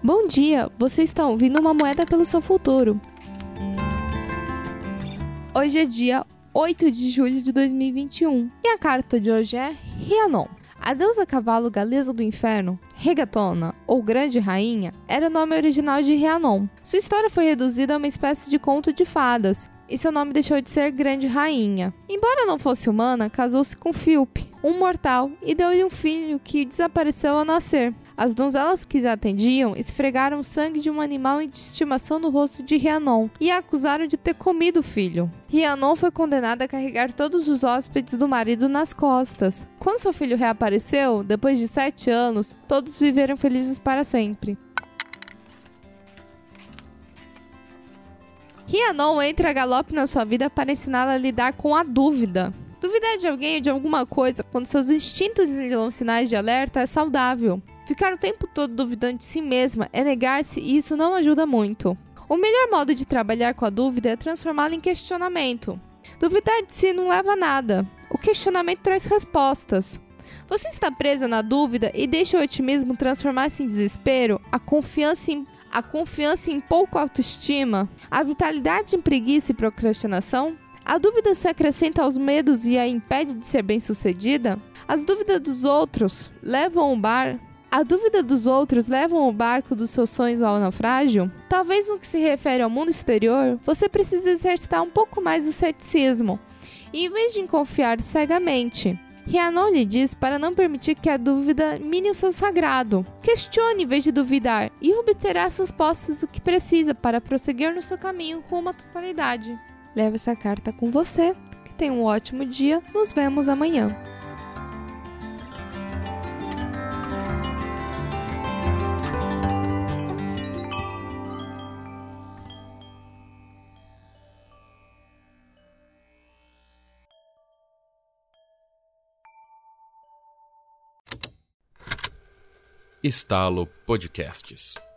Bom dia, você está ouvindo uma moeda pelo seu futuro. Hoje é dia 8 de julho de 2021 e a carta de hoje é Rhiannon. A deusa cavalo galesa do inferno, Regatona, ou Grande Rainha, era o nome original de Rhiannon. Sua história foi reduzida a uma espécie de conto de fadas, e seu nome deixou de ser Grande Rainha. Embora não fosse humana, casou-se com Philp, um mortal, e deu-lhe um filho que desapareceu ao nascer. As donzelas que atendiam esfregaram sangue de um animal de estimação no rosto de Rhiannon e a acusaram de ter comido o filho. Rhiannon foi condenada a carregar todos os hóspedes do marido nas costas. Quando seu filho reapareceu, depois de sete anos, todos viveram felizes para sempre. Rhiannon entra a galope na sua vida para ensiná-la a lidar com a dúvida. Duvidar de alguém ou de alguma coisa quando seus instintos lhe dão sinais de alerta é saudável. Ficar o tempo todo duvidando de si mesma é negar-se e isso não ajuda muito. O melhor modo de trabalhar com a dúvida é transformá-la em questionamento. Duvidar de si não leva a nada. O questionamento traz respostas. Você está presa na dúvida e deixa o otimismo transformar-se em desespero, a confiança em, a confiança em pouco autoestima, a vitalidade em preguiça e procrastinação? A dúvida se acrescenta aos medos e a impede de ser bem-sucedida? As dúvidas dos outros levam o bar a dúvida dos outros levam o barco dos seus sonhos ao naufrágio? Talvez no que se refere ao mundo exterior, você precise exercitar um pouco mais o ceticismo, em vez de confiar cegamente. Rhiannon lhe diz para não permitir que a dúvida mine o seu sagrado. Questione em vez de duvidar e obterá as respostas do que precisa para prosseguir no seu caminho com uma totalidade. Leve essa carta com você. Que tenha um ótimo dia. Nos vemos amanhã. Estalo Podcasts.